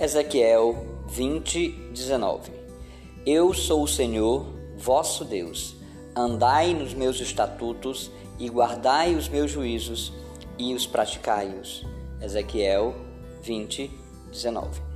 Ezequiel 20, 19 Eu sou o Senhor, vosso Deus. Andai nos meus estatutos e guardai os meus juízos e os praticai-os. Ezequiel 20, 19